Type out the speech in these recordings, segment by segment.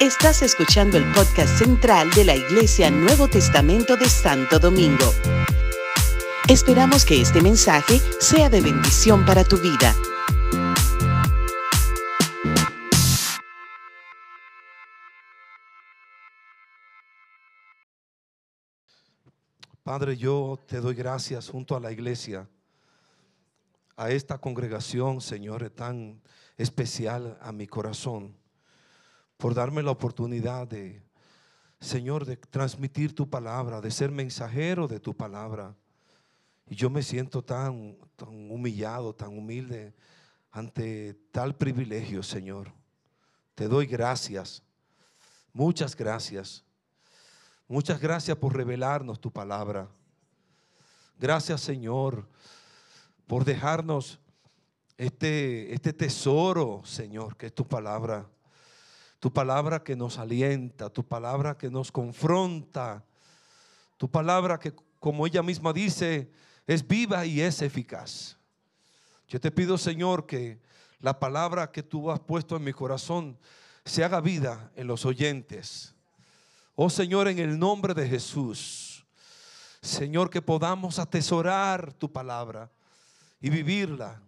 Estás escuchando el podcast central de la Iglesia Nuevo Testamento de Santo Domingo. Esperamos que este mensaje sea de bendición para tu vida. Padre, yo te doy gracias junto a la iglesia, a esta congregación, Señor, tan especial a mi corazón, por darme la oportunidad de, Señor, de transmitir tu palabra, de ser mensajero de tu palabra. Y yo me siento tan, tan humillado, tan humilde ante tal privilegio, Señor. Te doy gracias, muchas gracias. Muchas gracias por revelarnos tu palabra. Gracias, Señor, por dejarnos este, este tesoro, Señor, que es tu palabra. Tu palabra que nos alienta, tu palabra que nos confronta, tu palabra que, como ella misma dice, es viva y es eficaz. Yo te pido, Señor, que la palabra que tú has puesto en mi corazón se haga vida en los oyentes. Oh Señor, en el nombre de Jesús, Señor, que podamos atesorar tu palabra y vivirla.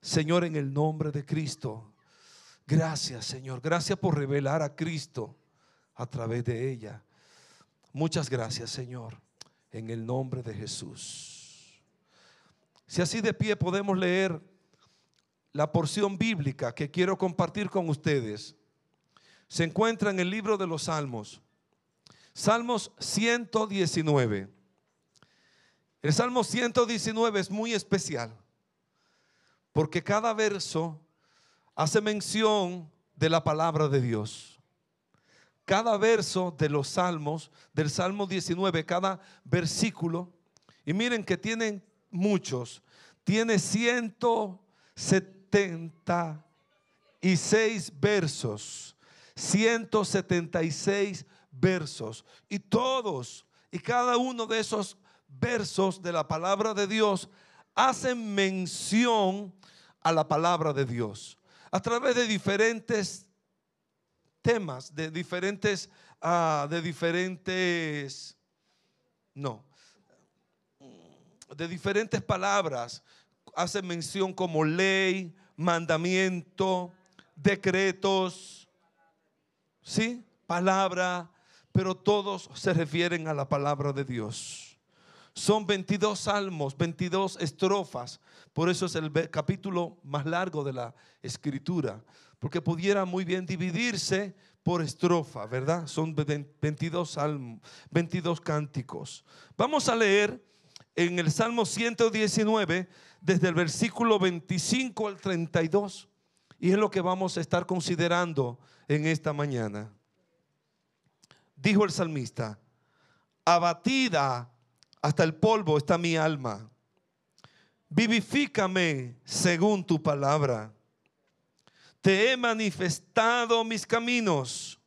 Señor, en el nombre de Cristo. Gracias, Señor. Gracias por revelar a Cristo a través de ella. Muchas gracias, Señor, en el nombre de Jesús. Si así de pie podemos leer la porción bíblica que quiero compartir con ustedes, se encuentra en el libro de los Salmos. Salmos 119. El Salmo 119 es muy especial porque cada verso hace mención de la palabra de Dios. Cada verso de los salmos, del Salmo 19, cada versículo, y miren que tienen muchos, tiene 176 versos, 176 versos, y todos y cada uno de esos versos de la palabra de Dios hacen mención a la palabra de Dios a través de diferentes temas, de diferentes, uh, de diferentes, no, de diferentes palabras. Hace mención como ley, mandamiento, decretos, ¿sí? Palabra, pero todos se refieren a la palabra de Dios. Son 22 salmos, 22 estrofas. Por eso es el capítulo más largo de la escritura. Porque pudiera muy bien dividirse por estrofa, ¿verdad? Son 22 salmos, 22 cánticos. Vamos a leer en el Salmo 119 desde el versículo 25 al 32. Y es lo que vamos a estar considerando en esta mañana. Dijo el salmista, abatida hasta el polvo está mi alma. Vivifícame según tu palabra. Te he manifestado mis caminos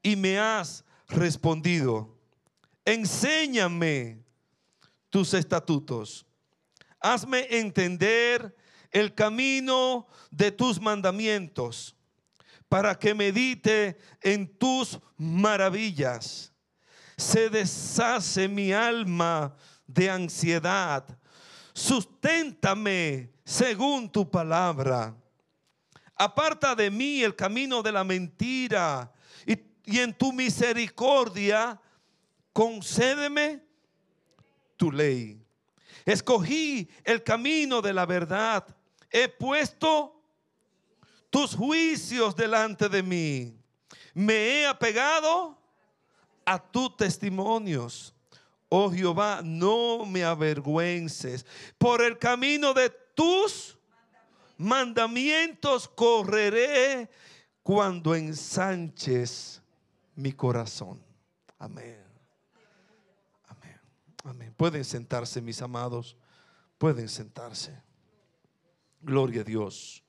y me has respondido. Enséñame tus estatutos. Hazme entender el camino de tus mandamientos para que medite en tus maravillas se deshace mi alma de ansiedad. Susténtame según tu palabra. Aparta de mí el camino de la mentira y, en tu misericordia concédeme tu ley. Escogí el camino de la verdad. He puesto tus juicios delante de mí. Me he apegado a tus testimonios. Oh Jehová, no me avergüences. Por el camino de tus mandamientos correré cuando ensanches mi corazón. Amén. Amén. Amén. Pueden sentarse, mis amados. Pueden sentarse. Gloria a Dios.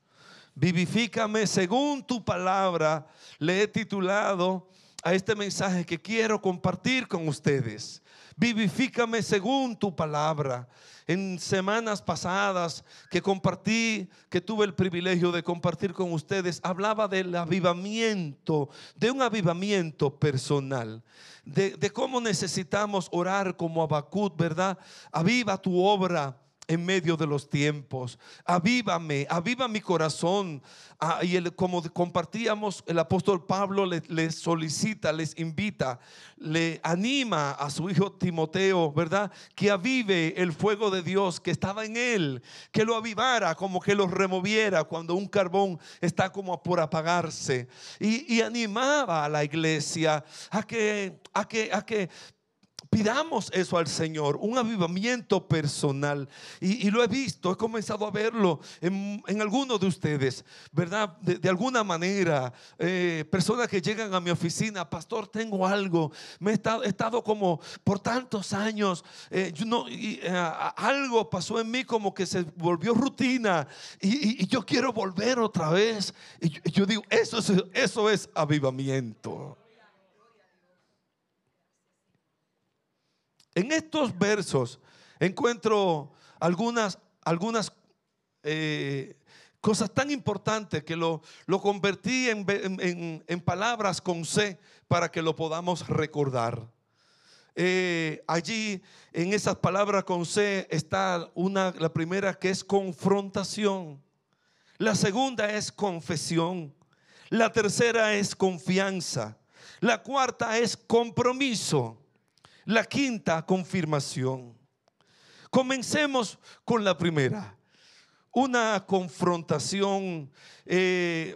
Vivifícame según tu palabra. Le he titulado a este mensaje que quiero compartir con ustedes. Vivifícame según tu palabra. En semanas pasadas que compartí, que tuve el privilegio de compartir con ustedes, hablaba del avivamiento, de un avivamiento personal, de, de cómo necesitamos orar como Abacut, ¿verdad? Aviva tu obra en medio de los tiempos. Avívame, aviva mi corazón. Ah, y como compartíamos, el apóstol Pablo les le, solicita, les invita, le anima a su hijo Timoteo, ¿verdad? Que avive el fuego de Dios que estaba en él, que lo avivara, como que lo removiera cuando un carbón está como por apagarse. Y, y animaba a la iglesia a que, a que, a que Pidamos eso al Señor, un avivamiento personal. Y, lo he visto, he comenzado a verlo en, algunos de ustedes, ¿verdad? De, alguna manera, eh, personas que llegan a mi oficina, pastor, tengo algo, me he estado, como por tantos años, eh, y, eh, algo pasó en mí como que se volvió rutina y, yo quiero volver otra vez. Y yo, digo, eso eso es avivamiento. En estos versos encuentro algunas, algunas eh, cosas tan importantes que lo, lo convertí en, palabras con C para que lo podamos recordar. Eh, allí en esas palabras con C está una, la primera que es confrontación, la segunda es confesión, la tercera es confianza, la cuarta es compromiso. La quinta confirmación. Comencemos con la primera. Una confrontación eh,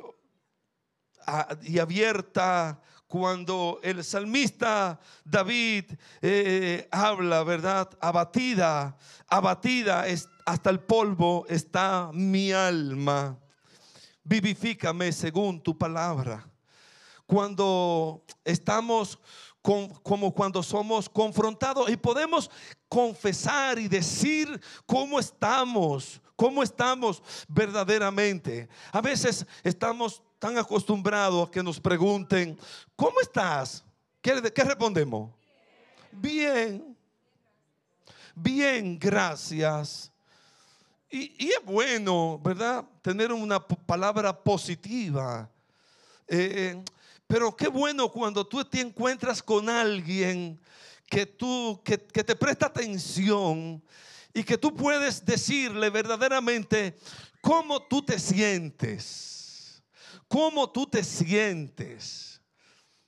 y abierta cuando el salmista David eh, habla, ¿verdad? Abatida, abatida hasta el polvo está mi alma. Vivifícame según tu palabra. Cuando estamos como cuando somos confrontados y podemos confesar y decir cómo estamos, cómo estamos verdaderamente. A veces estamos tan acostumbrados a que nos pregunten, ¿cómo estás? ¿Qué, qué respondemos? Bien, bien, gracias. Y, y, es bueno, ¿verdad? Tener una palabra positiva. Eh, pero qué bueno cuando tú te encuentras con alguien que tú que, te presta atención y que tú puedes decirle verdaderamente cómo tú te sientes. Cómo tú te sientes.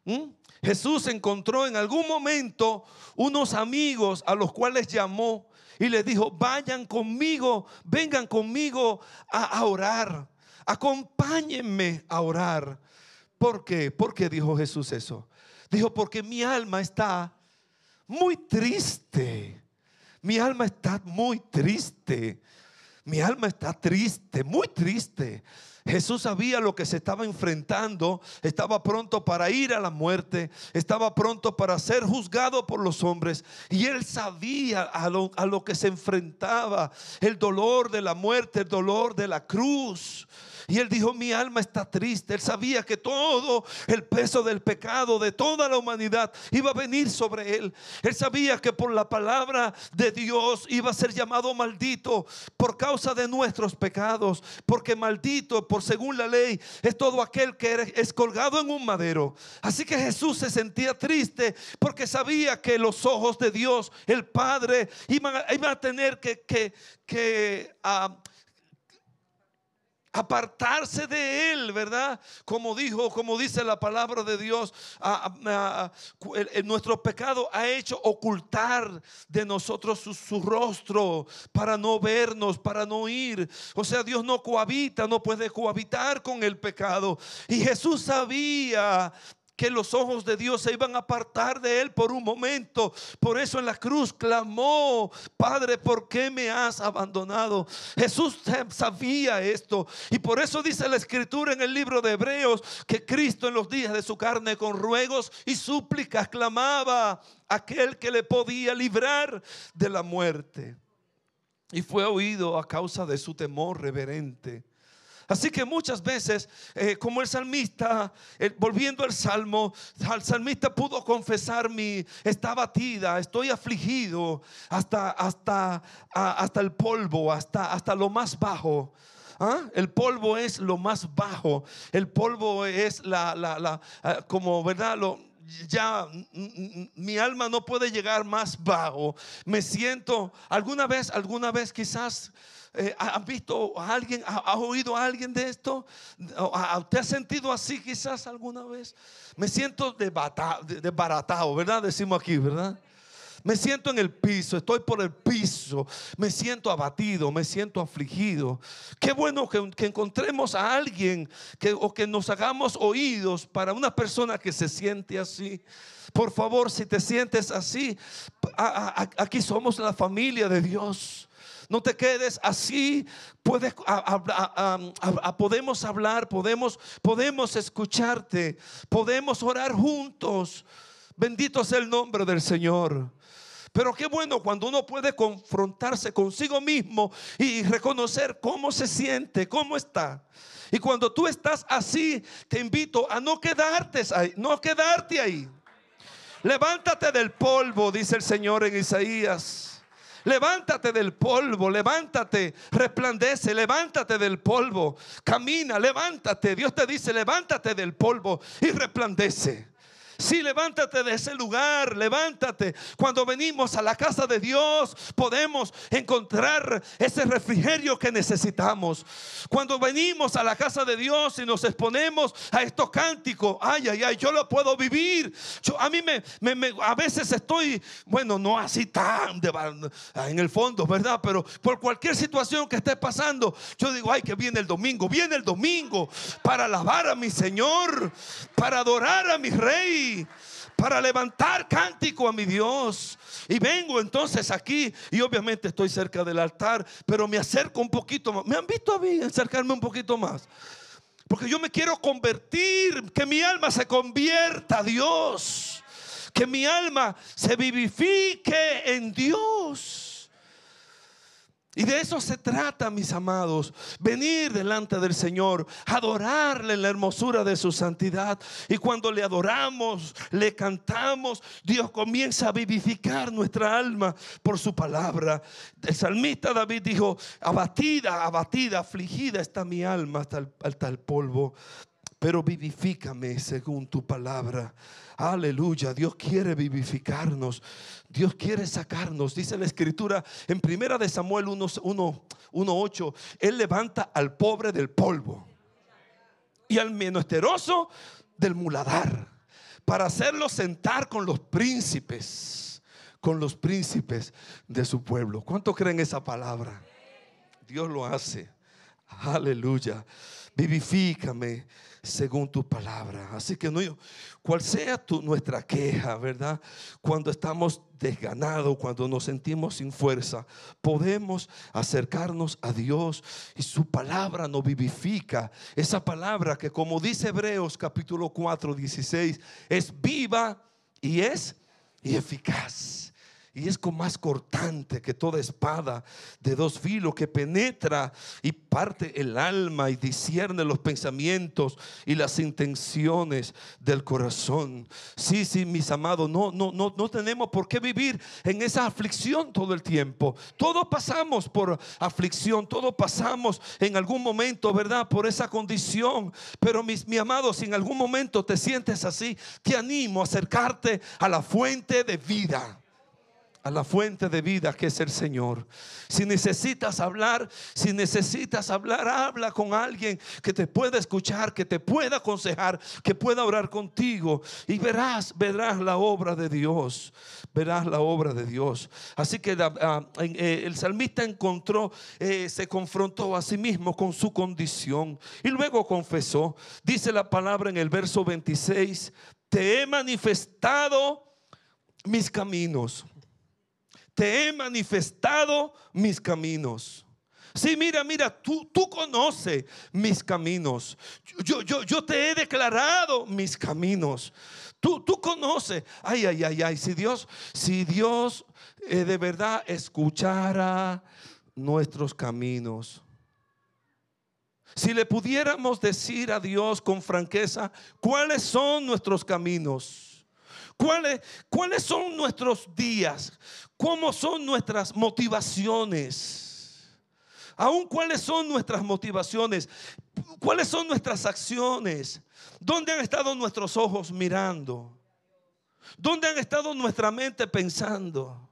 ¿Mm? Jesús encontró en algún momento unos amigos a los cuales llamó y les dijo, vayan conmigo, vengan conmigo a orar, acompáñenme a orar. ¿Por qué? ¿Por qué dijo Jesús eso? Dijo, porque mi alma está muy triste. Mi alma está muy triste. Mi alma está triste, muy triste. Jesús sabía lo que se estaba enfrentando, estaba pronto para ir a la muerte, estaba pronto para ser juzgado por los hombres y él sabía a lo, a lo que se enfrentaba, el dolor de la muerte, el dolor de la cruz. Y él dijo, mi alma está triste. Él sabía que todo el peso del pecado de toda la humanidad iba a venir sobre él. Él sabía que por la palabra de Dios iba a ser llamado maldito por causa de nuestros pecados. Porque maldito, por según la ley, es todo aquel que es colgado en un madero. Así que Jesús se sentía triste porque sabía que los ojos de Dios, el Padre, iban, a tener que, que, que ah, apartarse de él, ¿verdad? Como dijo, como dice la palabra de Dios, nuestro pecado ha hecho ocultar de nosotros su, rostro para no vernos, para no ir. O sea, Dios no cohabita, no puede cohabitar con el pecado. Y Jesús sabía que los ojos de Dios se iban a apartar de él por un momento. Por eso en la cruz clamó, Padre, ¿por qué me has abandonado? Jesús sabía esto. Y por eso dice la escritura en el libro de Hebreos que Cristo en los días de su carne con ruegos y súplicas clamaba a aquel que le podía librar de la muerte. Y fue oído a causa de su temor reverente. Así que muchas veces, eh, como el salmista, eh, volviendo al salmo, el salmista pudo confesar mi, está batida, estoy afligido hasta, hasta, hasta el polvo, hasta, hasta lo más bajo. ¿Ah? El polvo es lo más bajo. El polvo es la, la, la ah, como, ¿verdad? Lo, ya mi alma no puede llegar más bajo. Me siento, alguna vez, alguna vez quizás eh, ¿Has visto a alguien? ¿Ha, oído a alguien de esto? ¿Usted ha sentido así quizás alguna vez? Me siento desbaratado, ¿verdad? Decimos aquí, ¿verdad? Me siento en el piso, estoy por el piso, me siento abatido, me siento afligido. Qué bueno que, encontremos a alguien que, o que nos hagamos oídos para una persona que se siente así. Por favor, si te sientes así, aquí somos la familia de Dios. No te quedes así. Puedes, podemos hablar, podemos, podemos escucharte, podemos orar juntos. Bendito sea el nombre del Señor. Pero qué bueno cuando uno puede confrontarse consigo mismo y reconocer cómo se siente, cómo está. Y cuando tú estás así, te invito a no quedarte ahí, no quedarte ahí. Levántate del polvo, dice el Señor en Isaías. Levántate del polvo, levántate, resplandece, levántate del polvo, camina, levántate. Dios te dice, levántate del polvo y resplandece. Sí, levántate de ese lugar, levántate. Cuando venimos a la casa de Dios, podemos encontrar ese refrigerio que necesitamos. Cuando venimos a la casa de Dios y nos exponemos a estos cánticos, ay, ay, ay, yo lo puedo vivir. Yo, a mí me, a veces estoy, bueno, no así tan en el fondo, ¿verdad? Pero por cualquier situación que esté pasando, yo digo, ay, que viene el domingo, viene el domingo para alabar a mi Señor, para adorar a mi Rey para levantar cántico a mi Dios. Y vengo entonces aquí y obviamente estoy cerca del altar, pero me acerco un poquito más. ¿Me han visto a mí acercarme un poquito más? Porque yo me quiero convertir, que mi alma se convierta a Dios, que mi alma se vivifique en Dios. Y de eso se trata, mis amados, venir delante del Señor, adorarle en la hermosura de su santidad. Y cuando le adoramos, le cantamos, Dios comienza a vivificar nuestra alma por su palabra. El salmista David dijo, abatida, abatida, afligida está mi alma hasta el, polvo, pero vivifícame según tu palabra. Aleluya, Dios quiere vivificarnos. Dios quiere sacarnos. Dice la escritura en primera de Samuel 1:8, él levanta al pobre del polvo y al menesteroso del muladar para hacerlo sentar con los príncipes, con los príncipes de su pueblo. ¿Cuánto creen esa palabra? Dios lo hace. Aleluya. Vivifícame según tu palabra. Así que no, cual sea tu, nuestra queja, ¿verdad? Cuando estamos desganados, cuando nos sentimos sin fuerza, podemos acercarnos a Dios y su palabra nos vivifica. Esa palabra que como dice Hebreos capítulo 4, 16, es viva y es y eficaz y es como más cortante que toda espada de dos filos que penetra y parte el alma y discierne los pensamientos y las intenciones del corazón. Sí, sí, mis amados, no, no, no, no tenemos por qué vivir en esa aflicción todo el tiempo. Todos pasamos por aflicción, todos pasamos en algún momento, ¿verdad? Por esa condición. Pero mis, mi amado, si en algún momento te sientes así, te animo a acercarte a la fuente de vida a la fuente de vida que es el Señor. Si necesitas hablar, si necesitas hablar, habla con alguien que te pueda escuchar, que te pueda aconsejar, que pueda orar contigo y verás, verás la obra de Dios. Verás la obra de Dios. Así que ah, eh, el salmista encontró, eh, se confrontó a sí mismo con su condición y luego confesó. Dice la palabra en el verso 26, te he manifestado mis caminos te he manifestado mis caminos. Sí, mira, mira, tú, tú conoces mis caminos. Yo, yo, yo te he declarado mis caminos. Tú, tú conoces. Ay, ay, ay, ay. Si Dios, si Dios eh, de verdad escuchara nuestros caminos. Si le pudiéramos decir a Dios con franqueza, ¿cuáles son nuestros caminos? ¿Cuáles, ¿Cuáles son nuestros días? ¿Cómo son nuestras motivaciones? Aún cuáles son nuestras motivaciones, cuáles son nuestras acciones, dónde han estado nuestros ojos mirando, dónde han estado nuestra mente pensando,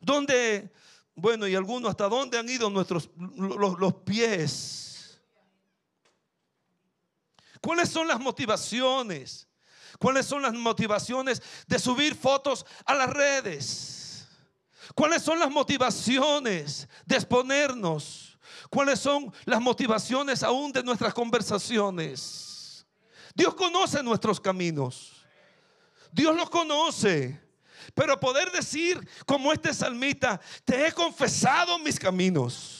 dónde, bueno, y algunos hasta dónde han ido nuestros los, los pies ¿Cuáles son las motivaciones? ¿Cuáles son las motivaciones de subir fotos a las redes? ¿Cuáles son las motivaciones de exponernos? ¿Cuáles son las motivaciones aún de nuestras conversaciones? Dios conoce nuestros caminos. Dios los conoce. Pero poder decir como este salmita, te he confesado mis caminos.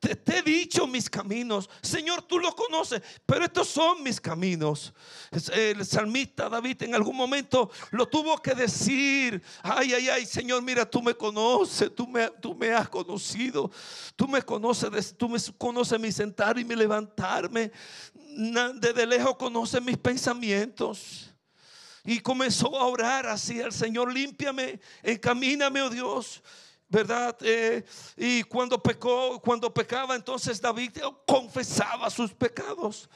Te, he dicho mis caminos. Señor, tú los conoces, pero estos son mis caminos. El salmista David en algún momento lo tuvo que decir. Ay, ay, ay, Señor, mira, tú me conoces, tú me, tú me has conocido. Tú me conoces, tú me conoces mi sentar y mi levantarme. Desde lejos conoces mis pensamientos. Y comenzó a orar así al Señor, límpiame, encamíname, oh Dios. ¿Verdad? Eh, y cuando pecó, cuando pecaba, entonces David confesaba sus pecados.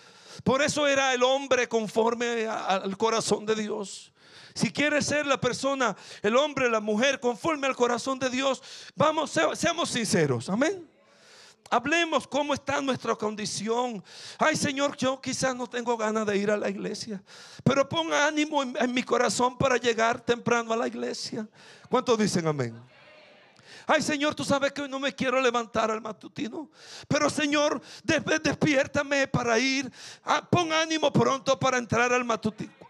Por eso era el hombre conforme al corazón de Dios. Si quieres ser la persona, el hombre, la mujer conforme al corazón de Dios, vamos, seamos sinceros, amén. Hablemos cómo está nuestra condición. Ay Señor, yo quizás no tengo ganas de ir a la iglesia, pero ponga ánimo en, mi corazón para llegar temprano a la iglesia. ¿Cuántos dicen amén? Ay Señor, tú sabes que hoy no me quiero levantar al matutino. Pero Señor, despiértame para ir. Ah, pon ánimo pronto para entrar al matutino.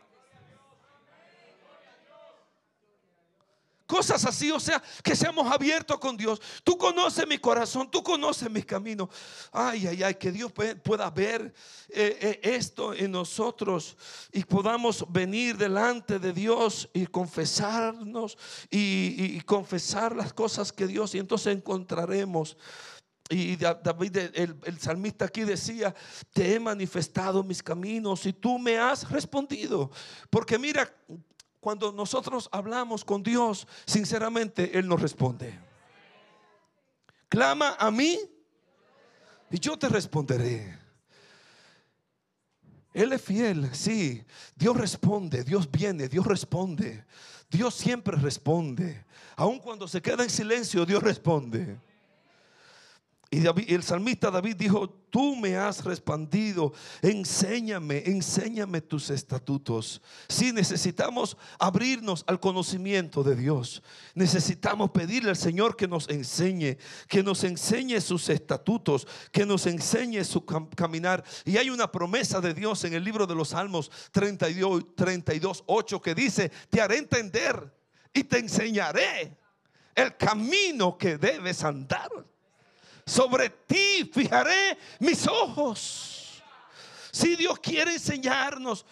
Cosas así, o sea, que seamos abiertos con Dios. Tú conoces mi corazón, tú conoces mis caminos. Ay, ay, ay, que Dios pueda ver eh, eh, esto en nosotros y podamos venir delante de Dios y confesarnos y, confesar las cosas que Dios y entonces encontraremos. Y David, el, el, salmista aquí decía, te he manifestado mis caminos y tú me has respondido. Porque mira, cuando nosotros hablamos con Dios, sinceramente Él nos responde. Clama a mí y yo te responderé. Él es fiel, sí. Dios responde, Dios viene, Dios responde. Dios siempre responde. Aun cuando se queda en silencio, Dios responde. Y el salmista David dijo, tú me has respondido, enséñame, enséñame tus estatutos. Si necesitamos abrirnos al conocimiento de Dios, necesitamos pedirle al Señor que nos enseñe, que nos enseñe sus estatutos, que nos enseñe su caminar. Y hay una promesa de Dios en el libro de los Salmos 32, 32 8 que dice, te haré entender y te enseñaré el camino que debes andar sobre ti fijaré mis ojos. Si Dios quiere enseñarnos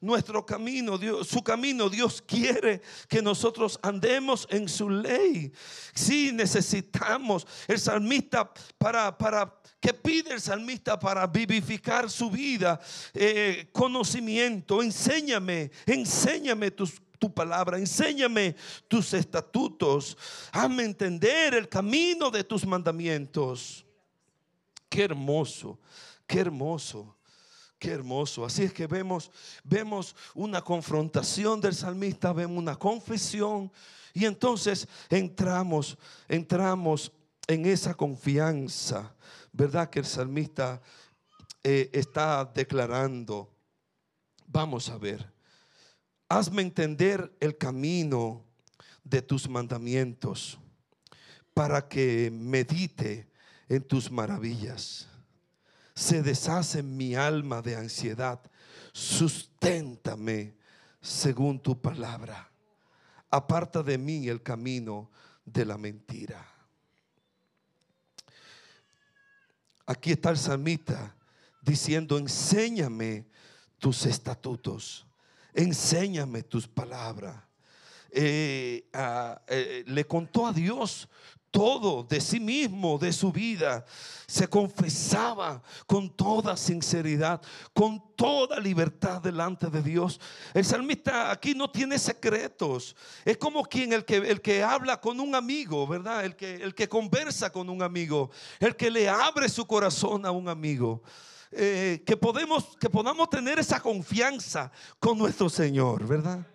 nuestro camino, Dios, su camino, Dios quiere que nosotros andemos en su ley. Si necesitamos el salmista para, para que pide el salmista para vivificar su vida, eh, conocimiento, enséñame, enséñame tus tu palabra, enséñame tus estatutos, hazme entender el camino de tus mandamientos. Qué hermoso, qué hermoso. Qué hermoso. Así es que vemos, vemos una confrontación del salmista, vemos una confesión y entonces entramos, entramos en esa confianza, ¿verdad? Que el salmista eh, está declarando. Vamos a ver. Hazme entender el camino de tus mandamientos para que medite en tus maravillas. Se deshace mi alma de ansiedad. Susténtame según tu palabra. Aparta de mí el camino de la mentira. Aquí está el salmita diciendo, enséñame tus estatutos enséñame tus palabras. eh, eh, le contó a Dios todo de sí mismo, de su vida. Se confesaba con toda sinceridad, con toda libertad delante de Dios. El salmista aquí no tiene secretos. Es como quien el que, el que habla con un amigo, ¿verdad? El que, el que conversa con un amigo, el que le abre su corazón a un amigo. Eh, que, podemos, que podamos tener esa confianza con nuestro Señor, ¿verdad?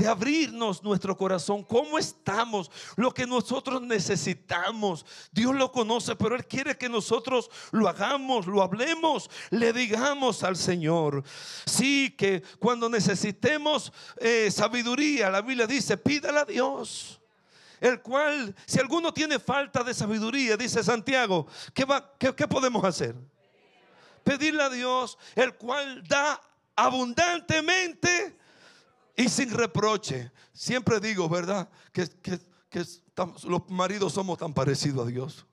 de abrirnos nuestro corazón, cómo estamos, lo que nosotros necesitamos. Dios lo conoce, pero Él quiere que nosotros lo hagamos, lo hablemos, le digamos al Señor. Sí, que cuando necesitemos eh, sabiduría, la Biblia dice, pídala a Dios. El cual, si alguno tiene falta de sabiduría, dice Santiago, ¿qué, va, qué podemos hacer? Pedirle a Dios, el cual da abundantemente y sin reproche. Siempre digo, ¿verdad? Que, los maridos somos tan parecidos a Dios.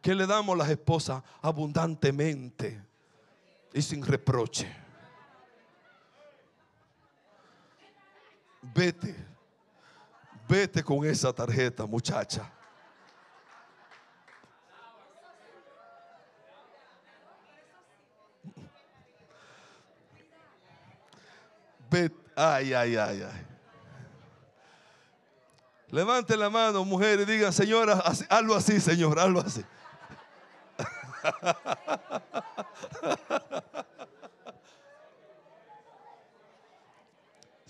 Que le damos a las esposas abundantemente y sin reproche. Vete, vete con esa tarjeta, muchacha. Ay, ay, ay, ay. Levante la mano, mujer, y diga, señora, hazlo así, señor, hazlo así.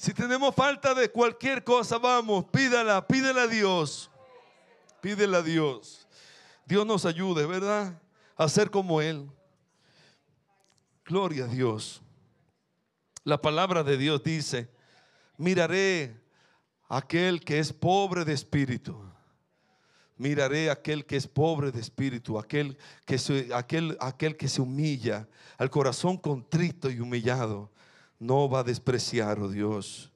Si tenemos falta de cualquier cosa, vamos, pídala, pídela a Dios. Pídela a Dios. Dios nos ayude, ¿verdad? A ser como Él. Gloria a Dios. La palabra de Dios dice, miraré aquel que es pobre de espíritu. Miraré aquel que es pobre de espíritu, aquel que se, aquel, aquel que se humilla, al corazón contrito y humillado. No va a despreciar, oh Dios.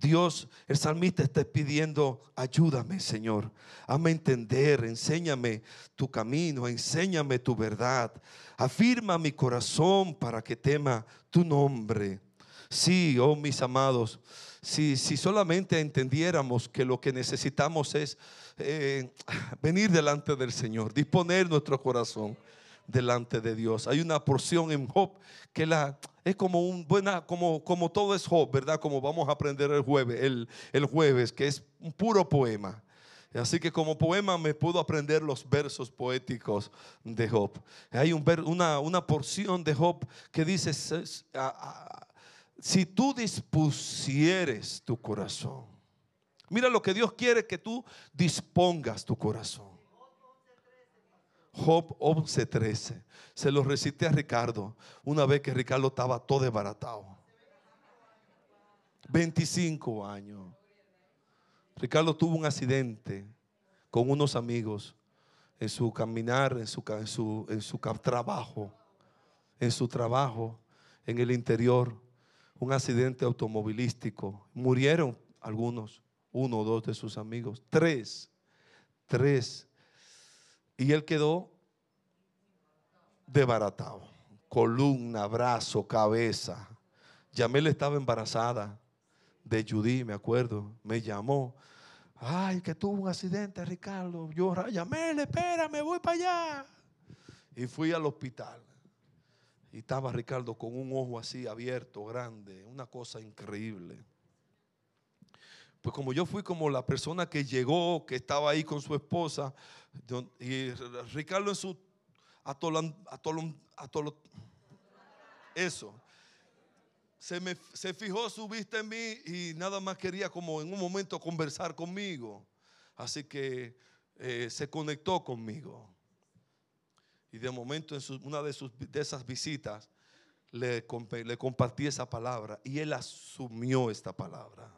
Dios, el salmista está pidiendo, ayúdame Señor, hazme entender, enséñame tu camino, enséñame tu verdad, afirma mi corazón para que tema tu nombre. Sí, oh mis amados, si, si solamente entendiéramos que lo que necesitamos es eh, venir delante del Señor, disponer nuestro corazón delante de Dios. Hay una porción en Job que la, es como un buena, como, como todo es Job, ¿verdad? Como vamos a aprender el jueves, el, el jueves, que es un puro poema. Así que como poema me puedo aprender los versos poéticos de Job. Hay un, una, una porción de Job que dice, si tú dispusieres tu corazón. Mira lo que Dios quiere que tú dispongas tu corazón. Job 11:13. Se lo recité a Ricardo una vez que Ricardo estaba todo desbaratado. 25 años. Ricardo tuvo un accidente con unos amigos en su caminar, en su, en su, en su trabajo, en su trabajo en el interior un accidente automovilístico. Murieron algunos, uno o dos de sus amigos, tres, tres. Y él quedó desbaratado. Columna, brazo, cabeza. Yamel estaba embarazada de Judy, me acuerdo. Me llamó. Ay, que tuvo un accidente, Ricardo. Yo, Yamel, espérame, voy para allá. Y fui al hospital. Y estaba Ricardo con un ojo así abierto, grande, una cosa increíble. Pues como yo fui como la persona que llegó, que estaba ahí con su esposa, y Ricardo en su atolón, atolón, atolón, eso, se, me, se fijó su vista en mí y nada más quería como en un momento conversar conmigo. Así que eh, se conectó conmigo. Y de momento en una de, sus, de esas visitas le, le compartí esa palabra y él asumió esta palabra.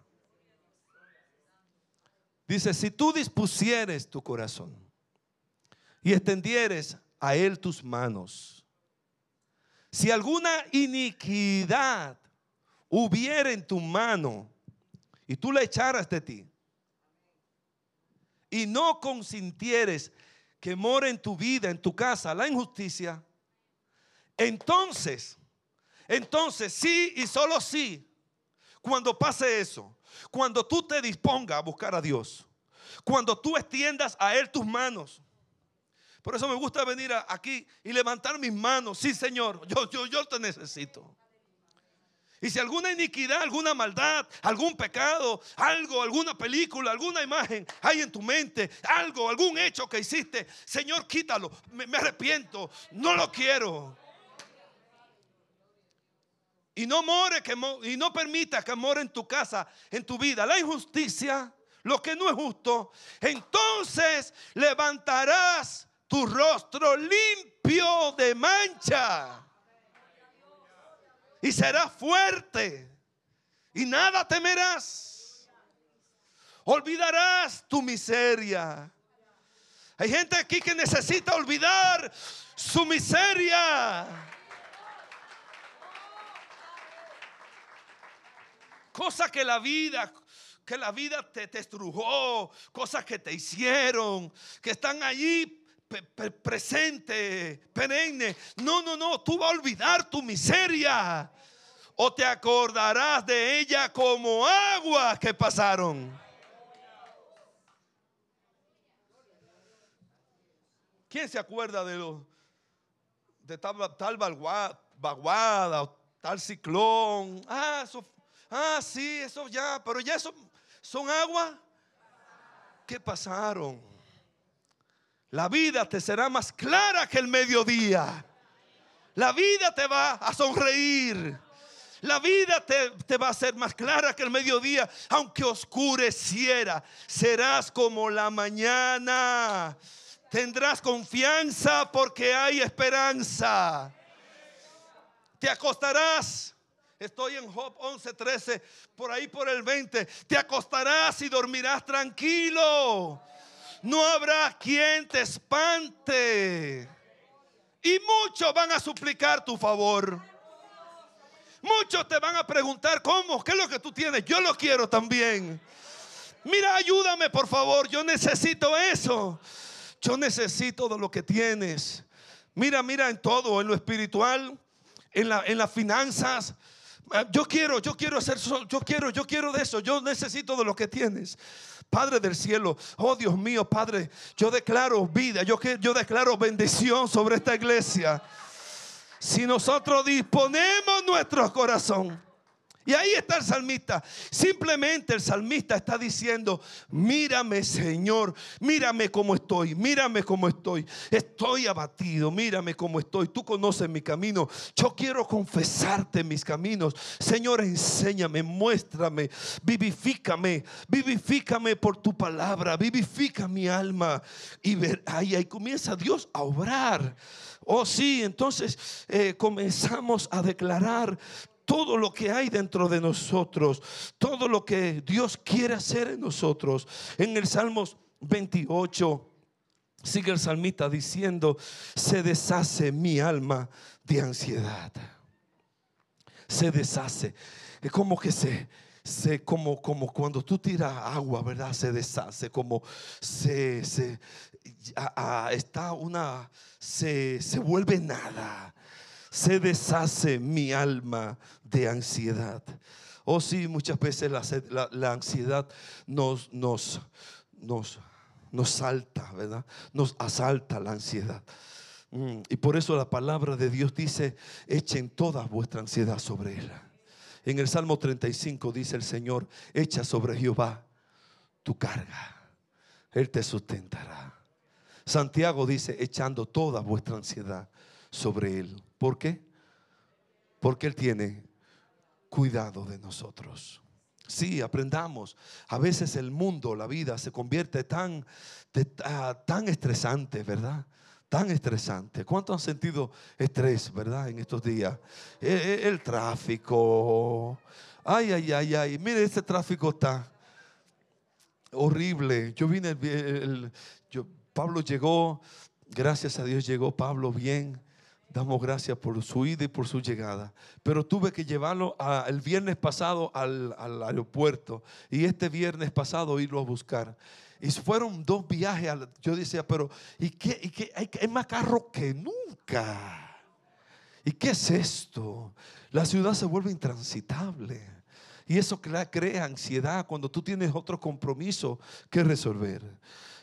Dice, si tú dispusieres tu corazón y extendieres a él tus manos, si alguna iniquidad hubiera en tu mano y tú la echaras de ti y no consintieres que mora en tu vida, en tu casa, la injusticia, entonces, entonces sí y solo sí, cuando pase eso, cuando tú te dispongas a buscar a Dios, cuando tú extiendas a Él tus manos, por eso me gusta venir aquí y levantar mis manos. Sí, Señor, yo, yo, yo te necesito. Y si alguna iniquidad, alguna maldad, algún pecado, algo, alguna película, alguna imagen hay en tu mente, algo, algún hecho que hiciste, Señor, quítalo. Me, arrepiento, no lo quiero. Y no more que y no permita que more en tu casa, en tu vida, la injusticia, lo que no es justo. Entonces levantarás tu rostro limpio de mancha y serás fuerte y nada temerás. Olvidarás tu miseria. Hay gente aquí que necesita olvidar su miseria. Cosas que la vida, que la vida te, te estrujó, cosas que te hicieron, que están allí presente, perenne. No, no, no, tú vas a olvidar tu miseria. O te acordarás de ella como agua que pasaron. ¿Quién se acuerda de lo de tal, tal vaguada o tal ciclón? Ah, ah, sí, eso ya, pero ya eso son agua que pasaron. La vida te será más clara que el mediodía. La vida te va a sonreír. La vida te, te, va a ser más clara que el mediodía, aunque oscureciera. Serás como la mañana. Tendrás confianza porque hay esperanza. Te acostarás. Estoy en Job 11, 13, por ahí por el 20. Te acostarás y dormirás tranquilo no habrá quien te espante. Y muchos van a suplicar tu favor. Muchos te van a preguntar, ¿cómo? ¿Qué es lo que tú tienes? Yo lo quiero también. Mira, ayúdame por favor, yo necesito eso. Yo necesito de lo que tienes. Mira, mira en todo, en lo espiritual, en, la, en las finanzas. Yo quiero, yo quiero hacer, yo quiero, yo quiero de eso. Yo necesito de lo que tienes. Padre del cielo, oh Dios mío, Padre, yo declaro vida, yo, yo declaro bendición sobre esta iglesia. Si nosotros disponemos nuestro corazón y ahí está el salmista. Simplemente el salmista está diciendo, mírame Señor, mírame cómo estoy, mírame cómo estoy. Estoy abatido, mírame cómo estoy. Tú conoces mi camino. Yo quiero confesarte mis caminos. Señor, enséñame, muéstrame, vivifícame, vivifícame por tu palabra, vivifica mi alma. Y ver, ahí, ahí comienza Dios a obrar. Oh sí, entonces eh, comenzamos a declarar todo lo que hay dentro de nosotros, todo lo que Dios quiere hacer en nosotros. En el Salmos 28 sigue el salmista diciendo, se deshace mi alma de ansiedad. Se deshace. Es como que se, se como, como cuando tú tiras agua, ¿verdad? Se deshace, como se, se está una, se, se vuelve nada se deshace mi alma de ansiedad. Oh sí, muchas veces la, ansiedad nos, nos, nos, nos salta, ¿verdad? Nos asalta la ansiedad. Mm, y por eso la palabra de Dios dice, echen toda vuestra ansiedad sobre Él. En el Salmo 35 dice el Señor, echa sobre Jehová tu carga. Él te sustentará. Santiago dice, echando toda vuestra ansiedad sobre Él. ¿Por qué? Porque Él tiene cuidado de nosotros. Sí, aprendamos. A veces el mundo, la vida se convierte tan, ah, tan estresante, ¿verdad? Tan estresante. ¿Cuánto han sentido estrés, verdad, en estos días? E, e, el, tráfico. Ay, ay, ay, ay. Mire, este tráfico está horrible. Yo vine, el, yo, Pablo llegó, gracias a Dios llegó Pablo bien. Damos gracias por su ida y por su llegada. Pero tuve que llevarlo el viernes pasado al, aeropuerto y este viernes pasado irlo a buscar. Y fueron dos viajes. yo decía, pero ¿y qué? ¿Y qué? Hay, hay más carro que nunca. ¿Y qué es esto? La ciudad se vuelve intransitable. Y eso crea ansiedad cuando tú tienes otro compromiso que resolver.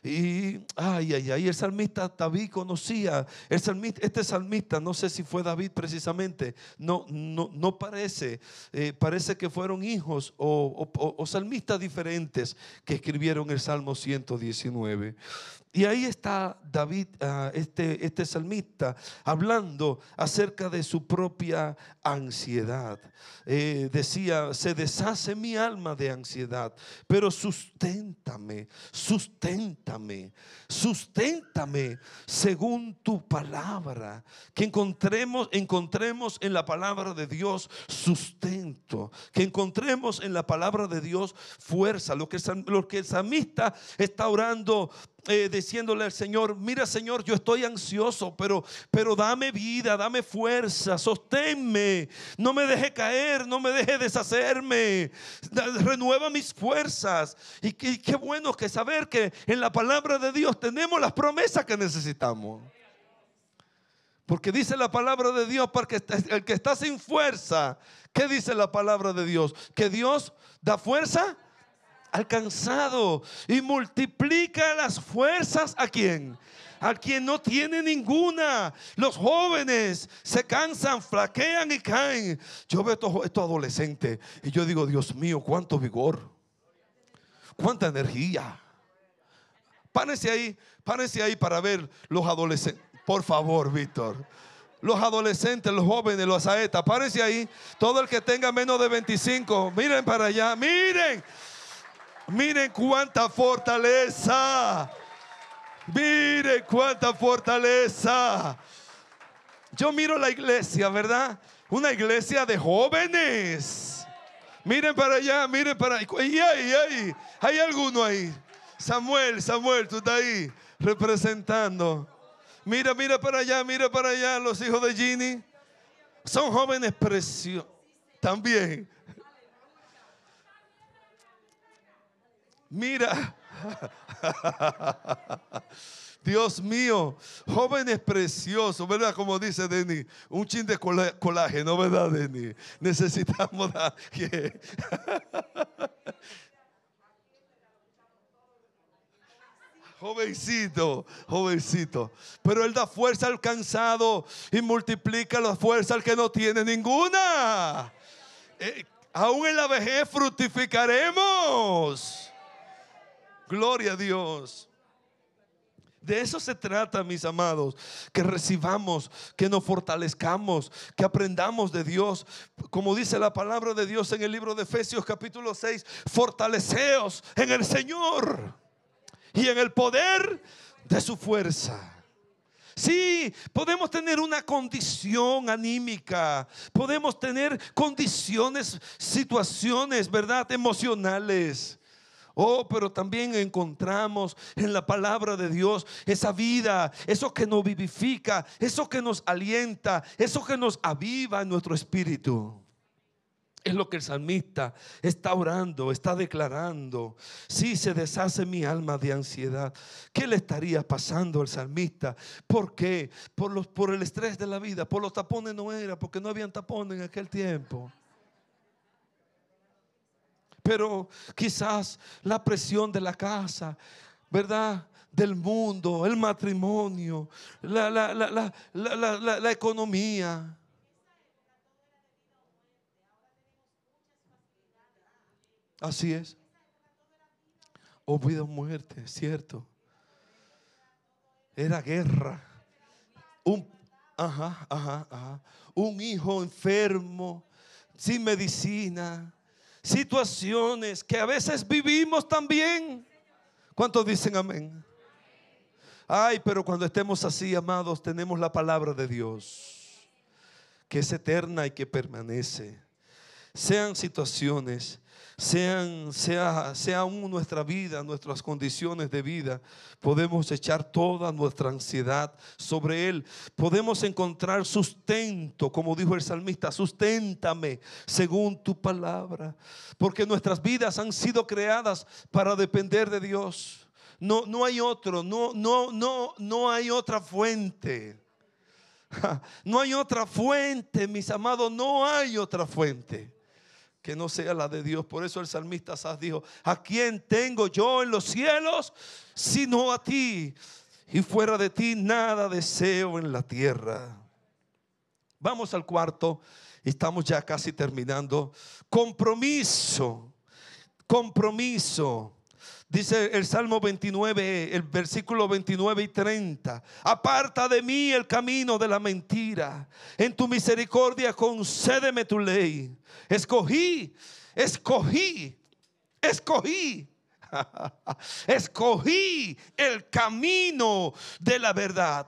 Y, ay, ay, ay, el salmista David conocía, el salmista, este salmista, no sé si fue David precisamente, no, no, no parece, eh, parece que fueron hijos o, o salmistas diferentes que escribieron el Salmo 119. Y ahí está David, ah, este, este salmista, hablando acerca de su propia ansiedad. Eh, decía, se deshace mi alma de ansiedad, pero susténtame, susténtame, susténtame según tu palabra. Que encontremos, encontremos en la palabra de Dios sustento, que encontremos en la palabra de Dios fuerza. Lo que, lo que el salmista está orando eh, diciéndole al Señor, mira Señor, yo estoy ansioso, pero, pero dame vida, dame fuerza, sosténme, no me deje caer, no me deje deshacerme, renueva mis fuerzas. Y, qué bueno que saber que en la palabra de Dios tenemos las promesas que necesitamos. Porque dice la palabra de Dios, porque el que está sin fuerza, ¿qué dice la palabra de Dios? Que Dios da fuerza alcanzado y multiplica las fuerzas a quien a quien no tiene ninguna. Los jóvenes se cansan, flaquean y caen. Yo veo estos, estos adolescentes y yo digo, Dios mío, cuánto vigor, cuánta energía. Párense ahí, párense ahí para ver los adolescentes. Por favor, Víctor. Los adolescentes, los jóvenes, los aetas, párense ahí. Todo el que tenga menos de 25, miren para allá, miren. Miren cuánta fortaleza. Miren cuánta fortaleza. Yo miro la iglesia, ¿verdad? Una iglesia de jóvenes. Miren para allá, miren para allá. Y hay, hay alguno ahí. Samuel, Samuel, tú estás ahí representando. Mira, mira para allá, mira para allá, los hijos de Ginny. Son jóvenes preciosos. También. Mira. Dios mío, jóvenes preciosos, ¿verdad? Como dice Denny, un chin de colágeno, ¿verdad, Denny? Necesitamos que... Jovencito, jovencito. Pero Él da fuerza al cansado y multiplica la fuerza al que no tiene ninguna. Eh, aún en la vejez fructificaremos. Gloria a Dios. De eso se trata, mis amados, que recibamos, que nos fortalezcamos, que aprendamos de Dios. Como dice la palabra de Dios en el libro de Efesios capítulo 6, fortaleceos en el Señor y en el poder de su fuerza. Sí, podemos tener una condición anímica, podemos tener condiciones, situaciones, ¿verdad? Emocionales Oh, pero también encontramos en la palabra de Dios esa vida, eso que nos vivifica, eso que nos alienta, eso que nos aviva en nuestro espíritu. Es lo que el salmista está orando, está declarando. Si se deshace mi alma de ansiedad, ¿qué le estaría pasando al salmista? ¿Por qué? Por, los, por el estrés de la vida, por los tapones no era, porque no habían tapones en aquel tiempo pero quizás la presión de la casa, ¿verdad? Del mundo, el matrimonio, la, la, economía. Así es. O vida o muerte, cierto. Era guerra. Un, ajá, ajá, ajá. un hijo enfermo, sin medicina situaciones que a veces vivimos también. ¿Cuántos dicen amén? Ay, pero cuando estemos así, amados, tenemos la palabra de Dios, que es eterna y que permanece. Sean situaciones sean, sea, sea aún nuestra vida, nuestras condiciones de vida, podemos echar toda nuestra ansiedad sobre Él. Podemos encontrar sustento, como dijo el salmista, susténtame según tu palabra, porque nuestras vidas han sido creadas para depender de Dios. No, no hay otro, no, no, no, no hay otra fuente. No hay otra fuente, mis amados, no hay otra fuente. Que no sea la de Dios. Por eso el salmista Saz dijo, ¿a quién tengo yo en los cielos sino a ti? Y fuera de ti nada deseo en la tierra. Vamos al cuarto, estamos ya casi terminando. Compromiso, compromiso. Dice el Salmo 29, el versículo 29 y 30. Aparta de mí el camino de la mentira. En tu misericordia concédeme tu ley. Escogí, escogí, escogí. Escogí el camino de la verdad.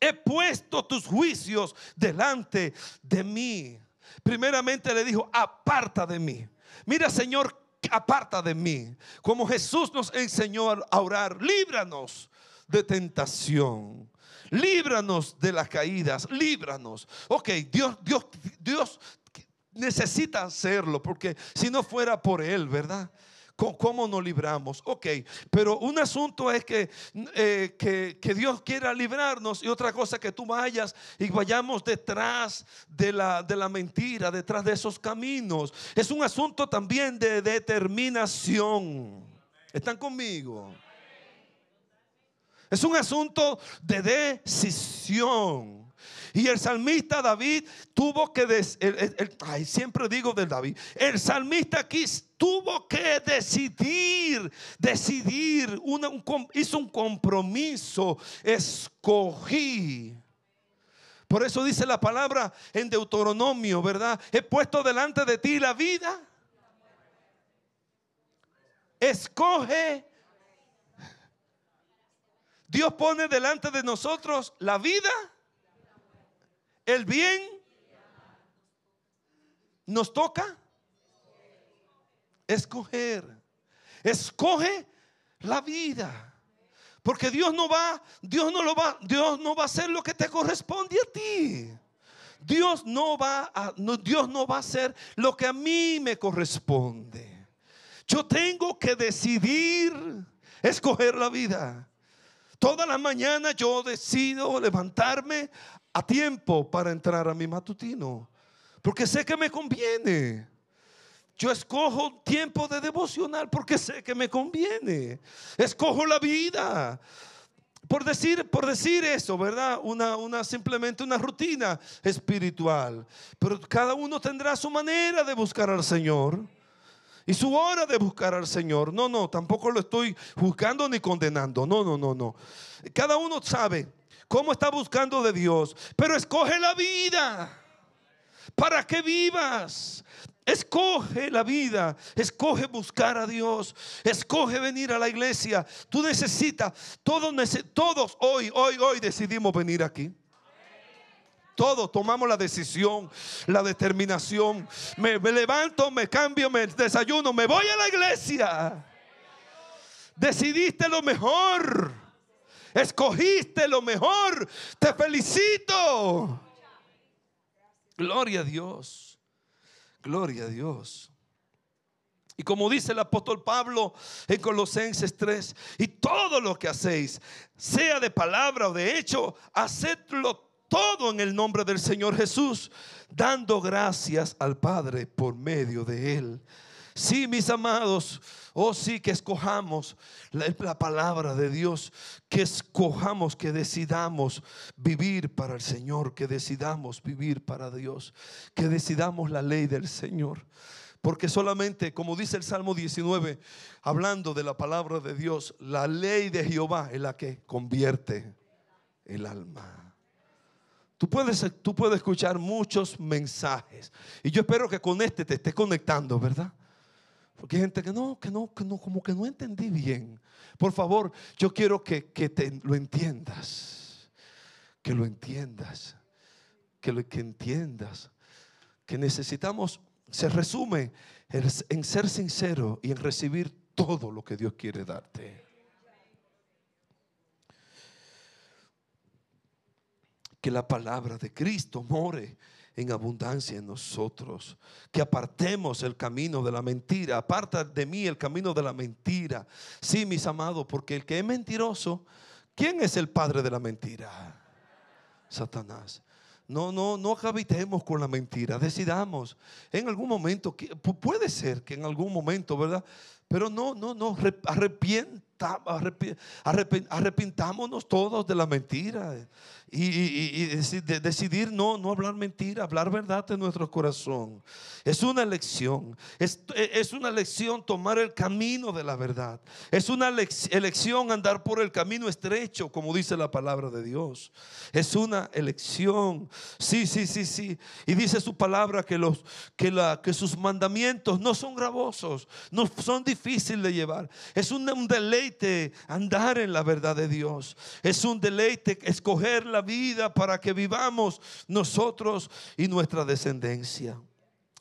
He puesto tus juicios delante de mí. Primeramente le dijo, aparta de mí. Mira, Señor, aparta de mí. Como Jesús nos enseñó a orar, líbranos de tentación. Líbranos de las caídas, líbranos. Ok, Dios, Dios, Dios necesita hacerlo porque si no fuera por Él, ¿verdad? ¿Cómo nos libramos? Ok, pero un asunto es que, eh, que, que, Dios quiera librarnos y otra cosa que tú vayas y vayamos detrás de la, de la mentira, detrás de esos caminos. Es un asunto también de determinación. ¿Están conmigo? Es un asunto de decisión. Y el salmista David tuvo que, siempre digo del David, el salmista aquí tuvo que decidir, decidir, hizo un compromiso, escogí. Por eso dice la palabra en Deuteronomio, ¿verdad? He puesto delante de ti la vida. Escoge. Dios pone delante de nosotros la vida el bien nos toca escoger. Escoge la vida. Porque Dios no va, Dios no lo va, Dios no va a hacer lo que te corresponde a ti. Dios no va a, Dios no va a hacer lo que a mí me corresponde. Yo tengo que decidir escoger la vida. Toda la mañana yo decido levantarme a tiempo para entrar a mi matutino. Porque sé que me conviene. Yo escojo tiempo de devocional porque sé que me conviene. Escojo la vida. Por decir, por decir eso, ¿verdad? Una, una, simplemente una rutina espiritual. Pero cada uno tendrá su manera de buscar al Señor. Y su hora de buscar al Señor. No, no, tampoco lo estoy juzgando ni condenando. No, no, no, no. Cada uno sabe cómo está buscando de Dios. Pero escoge la vida para que vivas. Escoge la vida, escoge buscar a Dios, escoge venir a la iglesia. Tú necesitas, todos, todos hoy, hoy, hoy decidimos venir aquí. Todos tomamos la decisión, la determinación. Me, me, levanto, me cambio, me desayuno, me voy a la iglesia. Decidiste lo mejor. Escogiste lo mejor. Te felicito. Gloria a Dios. Gloria a Dios. Y como dice el apóstol Pablo en Colosenses 3, y todo lo que hacéis, sea de palabra o de hecho, hacedlo todo en el nombre del Señor Jesús, dando gracias al Padre por medio de Él. Sí, mis amados, Oh sí, que escojamos la, palabra de Dios, que escojamos, que decidamos vivir para el Señor, que decidamos vivir para Dios, que decidamos la ley del Señor. Porque solamente, como dice el Salmo 19, hablando de la palabra de Dios, la ley de Jehová es la que convierte el alma. Tú puedes, tú puedes escuchar muchos mensajes. Y yo espero que con este te estés conectando, ¿verdad? Porque hay gente que no, que no, que no, como que no entendí bien. Por favor, yo quiero que, que te lo entiendas. Que lo entiendas. Que lo que entiendas. Que necesitamos, se resume en ser sincero y en recibir todo lo que Dios quiere darte. Que la palabra de Cristo more en abundancia en nosotros. Que apartemos el camino de la mentira. Aparta de mí el camino de la mentira. Sí, mis amados, porque el que es mentiroso, ¿quién es el padre de la mentira? Satanás. no, no, no habitemos con la mentira. Decidamos. En algún momento, puede ser que en algún momento, ¿verdad? Pero no, no, no, arrepienta, arrepintámonos todos de la mentira y, decidir no, no hablar mentira, hablar verdad en nuestro corazón. Es una elección, es, es una elección tomar el camino de la verdad. Es una elección andar por el camino estrecho, como dice la palabra de Dios. Es una elección. Sí, sí, sí, sí. Y dice su palabra que, los, que, la, que sus mandamientos no son gravosos, no son difíciles de llevar. Es un, un andar en la verdad de Dios. Es un deleite escoger la vida para que vivamos nosotros y nuestra descendencia.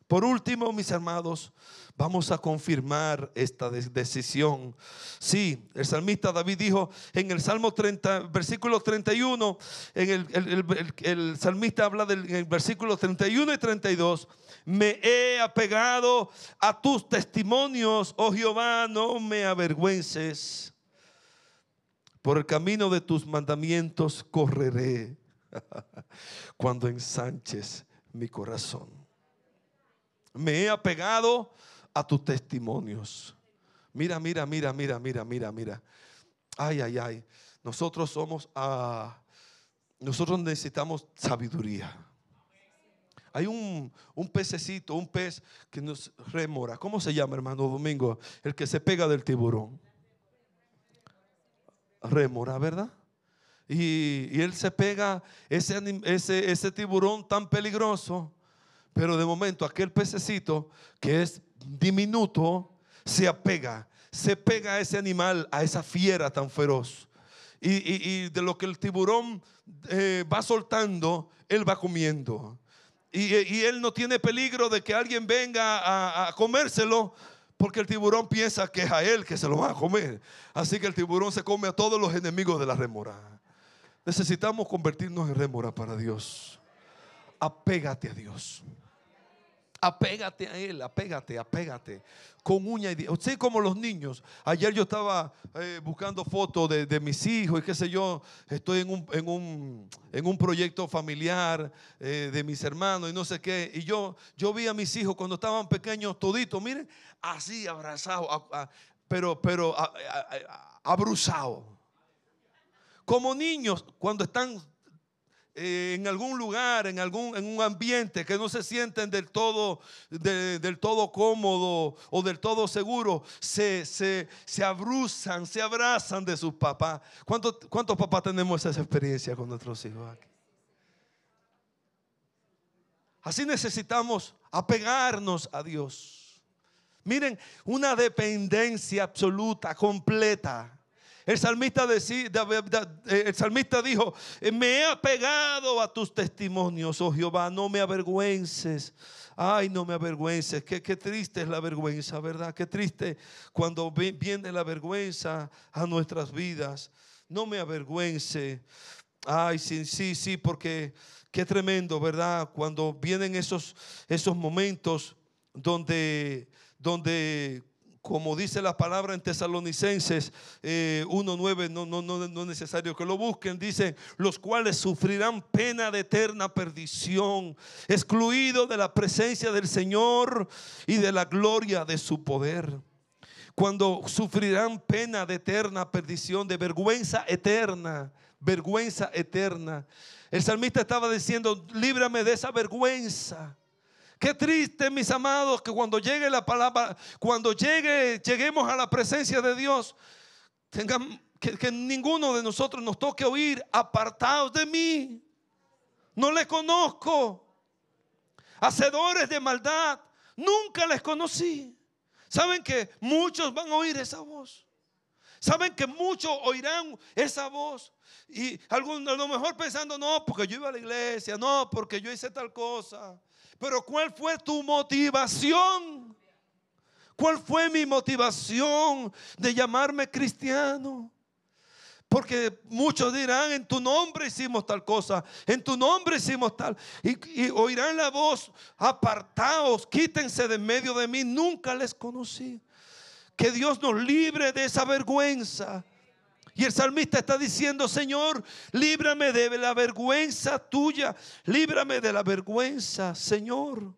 Por último, mis hermanos, vamos a confirmar esta decisión. Sí, el salmista David dijo en el Salmo 30, versículo 31, en el, salmista habla del en el versículo 31 y 32, me he apegado a tus testimonios, oh Jehová, no me avergüences. Por el camino de tus mandamientos correré cuando ensanches mi corazón. Me he apegado a tus testimonios. Mira, mira, mira, mira, mira, mira, mira. Ay, ay, ay. Nosotros somos, ah, nosotros necesitamos sabiduría. Hay un, un, pececito, un pez que nos remora. ¿Cómo se llama, hermano Domingo? El que se pega del tiburón rémora, ¿verdad? Y, él se pega ese, ese, ese tiburón tan peligroso, pero de momento aquel pececito que es diminuto se apega, se pega a ese animal, a esa fiera tan feroz. Y, de lo que el tiburón eh, va soltando, él va comiendo. Y, él no tiene peligro de que alguien venga a, comérselo porque el tiburón piensa que es a él que se lo va a comer. Así que el tiburón se come a todos los enemigos de la rémora. Necesitamos convertirnos en rémora para Dios. Apégate a Dios. Apégate a Él, apégate, apégate. Con uña y dientes. Sí, como los niños. Ayer yo estaba eh, buscando fotos de, mis hijos y qué sé yo. Estoy en un, en un, en un proyecto familiar eh, de mis hermanos y no sé qué. Y yo, yo vi a mis hijos cuando estaban pequeños, toditos, miren, así abrazados, pero, pero abruzados. Como niños, cuando están eh, en algún lugar, en algún en un ambiente que no se sienten del todo, del todo cómodo o del todo seguro, se, se, se abruzan, se abrazan de sus papás. ¿Cuántos, ¿Cuántos papás tenemos esa experiencia con nuestros hijos aquí? Así necesitamos apegarnos a Dios. Miren, una dependencia absoluta, completa. El salmista, eh, el salmista dijo, me he apegado a tus testimonios, oh Jehová, no me avergüences. Ay, no me avergüences. Qué, qué triste es la vergüenza, ¿verdad? Qué triste cuando viene la vergüenza a nuestras vidas. No me avergüence. Ay, sí, sí, sí, porque qué tremendo, ¿verdad? Cuando vienen esos, esos momentos donde, donde como dice la palabra en Tesalonicenses 1.9, eh, no, no, es necesario que lo busquen, dice, los cuales sufrirán pena de eterna perdición, excluidos de la presencia del Señor y de la gloria de su poder. Cuando sufrirán pena de eterna perdición, de vergüenza eterna, vergüenza eterna. El salmista estaba diciendo, líbrame de esa vergüenza. Qué triste, mis amados, que cuando llegue la palabra, cuando llegue, lleguemos a la presencia de Dios, tengan, que, que ninguno de nosotros nos toque oír apartados de mí. No les conozco. Hacedores de maldad, nunca les conocí. Saben que muchos van a oír esa voz. Saben que muchos oirán esa voz. Y algunos a lo mejor pensando, no, porque yo iba a la iglesia, no, porque yo hice tal cosa. Pero ¿cuál fue tu motivación? ¿Cuál fue mi motivación de llamarme cristiano? Porque muchos dirán, en tu nombre hicimos tal cosa, en tu nombre hicimos tal. Y, oirán la voz, apartaos, quítense de medio de mí, nunca les conocí. Que Dios nos libre de esa vergüenza. Y el salmista está diciendo, Señor, líbrame de la vergüenza tuya, líbrame de la vergüenza, Señor.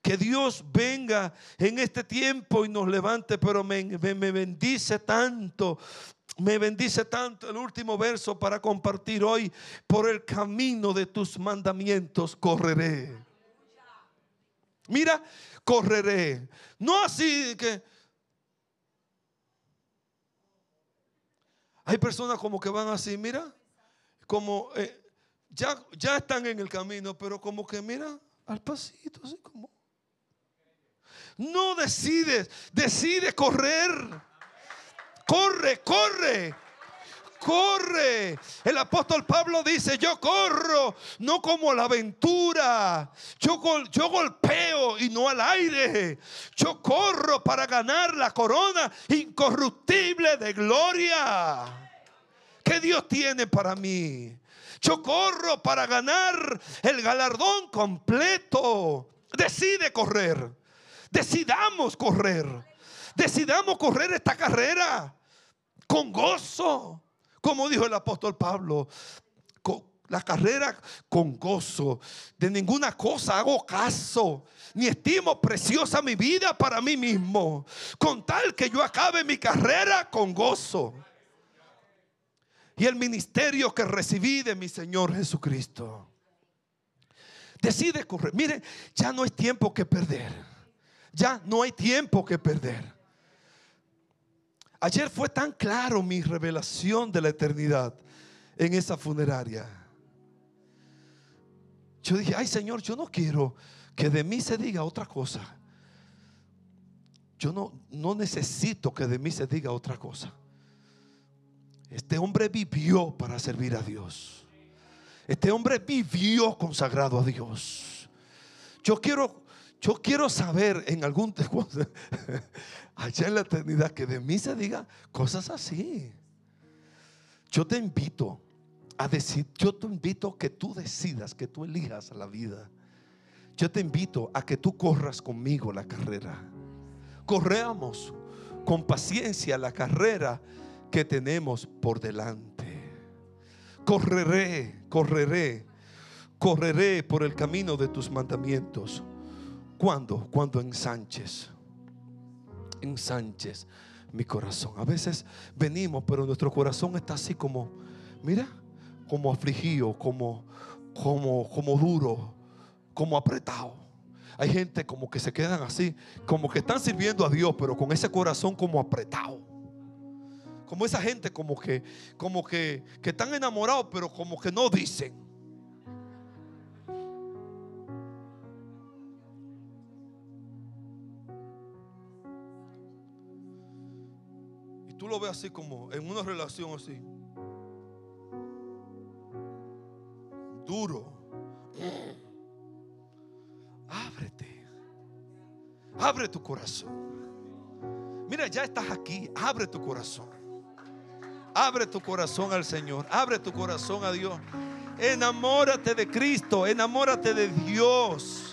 Que Dios venga en este tiempo y nos levante, pero me, me bendice tanto me bendice tanto el último verso para compartir hoy. Por el camino de tus mandamientos correré. Mira, correré. No así que Hay personas como que van así, mira, como eh, ya, ya están en el camino, pero como que mira al pasito, así como. No decides, decide correr. Corre, corre. Corre. El apóstol Pablo dice, yo corro, no como la aventura. Yo, yo golpeo y no al aire. Yo corro para ganar la corona incorruptible de gloria. Que Dios tiene para mí. Yo corro para ganar el galardón completo. Decide correr. Decidamos correr. Decidamos correr esta carrera con gozo. Como dijo el apóstol Pablo, la carrera con gozo. De ninguna cosa hago caso, ni estimo preciosa mi vida para mí mismo, con tal que yo acabe mi carrera con gozo. Y el ministerio que recibí de mi Señor Jesucristo. Decide correr. Mire, ya no hay tiempo que perder. Ya no hay tiempo que perder. Ayer fue tan claro mi revelación de la eternidad en esa funeraria. Yo dije, ay Señor, yo no quiero que de mí se diga otra cosa. Yo no, no necesito que de mí se diga otra cosa. Este hombre vivió para servir a Dios. Este hombre vivió consagrado a Dios. Yo quiero yo quiero saber en algún allá en la eternidad que de mí se diga cosas así. Yo te invito a decir, yo te invito a que tú decidas, que tú elijas la vida. Yo te invito a que tú corras conmigo la carrera. Correamos con paciencia la carrera que tenemos por delante. Correré, correré, correré por el camino de tus mandamientos ¿Cuándo? Cuando ensanches. Ensanches mi corazón. A veces venimos, pero nuestro corazón está así como, mira, como afligido, como, como, como duro, como apretado. Hay gente como que se quedan así, como que están sirviendo a Dios, pero con ese corazón como apretado. Como esa gente como que, como que, que están enamorados, pero como que no dicen. Lo ve así como en una relación así. Duro. Ábrete. Abre tu corazón. Mira, ya estás aquí. Abre tu corazón. Abre tu corazón al Señor. Abre tu corazón a Dios. Enamórate de Cristo. Enamórate de Dios.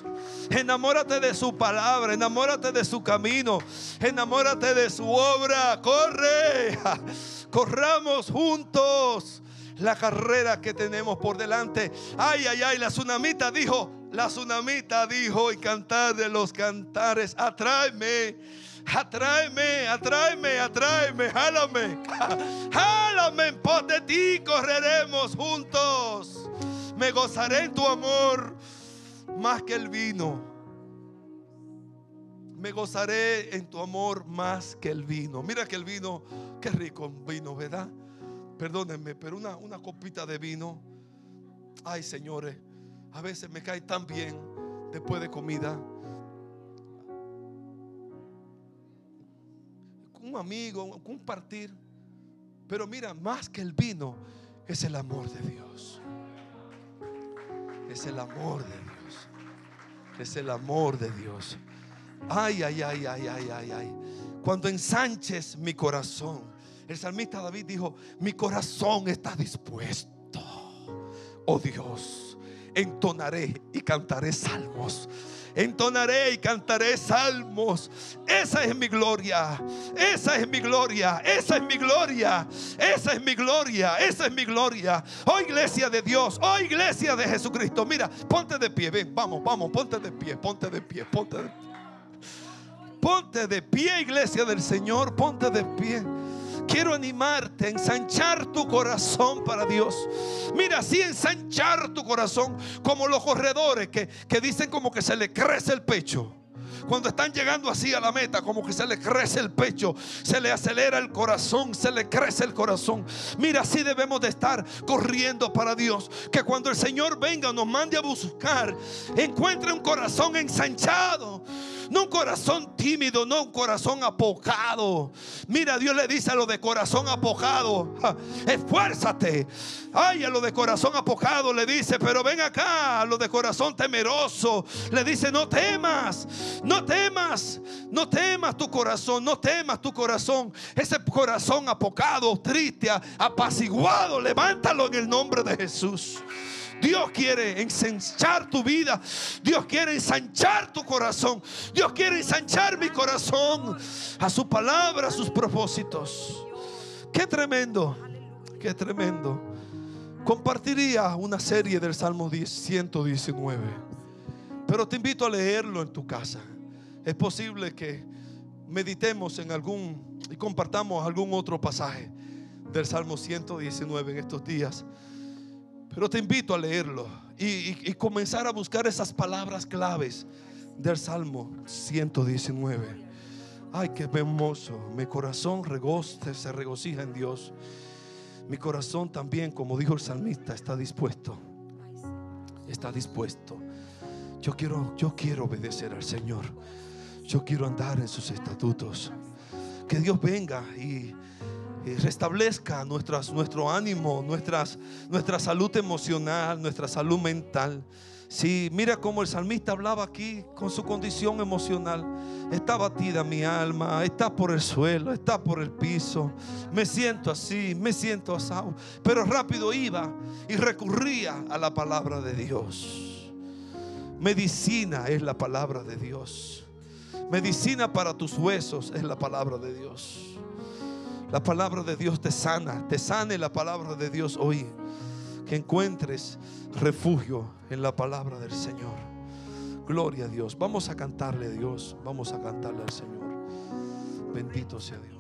Enamórate de su palabra, enamórate de su camino, enamórate de su obra. Corre, corramos juntos la carrera que tenemos por delante. Ay, ay, ay, la tsunamita dijo, la tsunamita dijo y cantar de los cantares, atráeme. Atráeme, atráeme, atráeme, jálame, jálame en pos de ti, correremos juntos. Me gozaré en tu amor más que el vino. Me gozaré en tu amor más que el vino. Mira que el vino, qué rico vino, ¿verdad? Perdónenme, pero una, una copita de vino. Ay, señores, a veces me cae tan bien después de comida. Un amigo, compartir. Pero mira, más que el vino es el amor de Dios. Es el amor de Dios. Es el amor de Dios. Ay, ay, ay, ay, ay, ay, ay. Cuando ensanches mi corazón. El salmista David dijo, mi corazón está dispuesto. Oh Dios, entonaré y cantaré salmos. Entonaré y cantaré salmos. Esa es mi gloria, esa es mi gloria, esa es mi gloria, esa es mi gloria, esa es mi gloria. Oh iglesia de Dios, oh iglesia de Jesucristo, mira, ponte de pie, ven, vamos, vamos, ponte de pie, ponte de pie, ponte de pie. Ponte de pie, iglesia del Señor, ponte de pie. Quiero animarte a ensanchar tu corazón para Dios. Mira, así ensanchar tu corazón como los corredores que, que dicen como que se le crece el pecho. Cuando están llegando así a la meta, como que se le crece el pecho, se le acelera el corazón, se le crece el corazón. Mira, así debemos de estar corriendo para Dios. Que cuando el Señor venga, nos mande a buscar, encuentre un corazón ensanchado. No un corazón tímido, no un corazón apocado. Mira, Dios le dice a lo de corazón apocado, esfuérzate. Ay, a lo de corazón apocado le dice, pero ven acá, a lo de corazón temeroso. Le dice, no temas, no temas, no temas tu corazón, no temas tu corazón. Ese corazón apocado, triste, apaciguado, levántalo en el nombre de Jesús. Dios quiere ensanchar tu vida. Dios quiere ensanchar tu corazón. Dios quiere ensanchar mi corazón a su palabra, a sus propósitos. Qué tremendo, qué tremendo. Compartiría una serie del Salmo 119, pero te invito a leerlo en tu casa. Es posible que meditemos en algún y compartamos algún otro pasaje del Salmo 119 en estos días. Pero te invito a leerlo y, comenzar a buscar esas palabras claves del Salmo 119. Ay, qué hermoso. Mi corazón se regocija en Dios. Mi corazón también, como dijo el salmista, está dispuesto. Está dispuesto. Yo quiero, yo quiero obedecer al Señor. Yo quiero andar en sus estatutos. Que Dios venga y restablezca nuestras, nuestro ánimo, nuestras, nuestra salud emocional, nuestra salud mental. Si mira cómo el salmista hablaba aquí con su condición emocional. Está batida mi alma, está por el suelo, está por el piso. Me siento así, me siento asado. Pero rápido iba y recurría a la palabra de Dios. Medicina es la palabra de Dios. Medicina para tus huesos es la palabra de Dios. La palabra de Dios te sana, te sane la palabra de Dios hoy. Que encuentres refugio en la palabra del Señor. Gloria a Dios. Vamos a cantarle a Dios. Vamos a cantarle al Señor. Bendito sea Dios.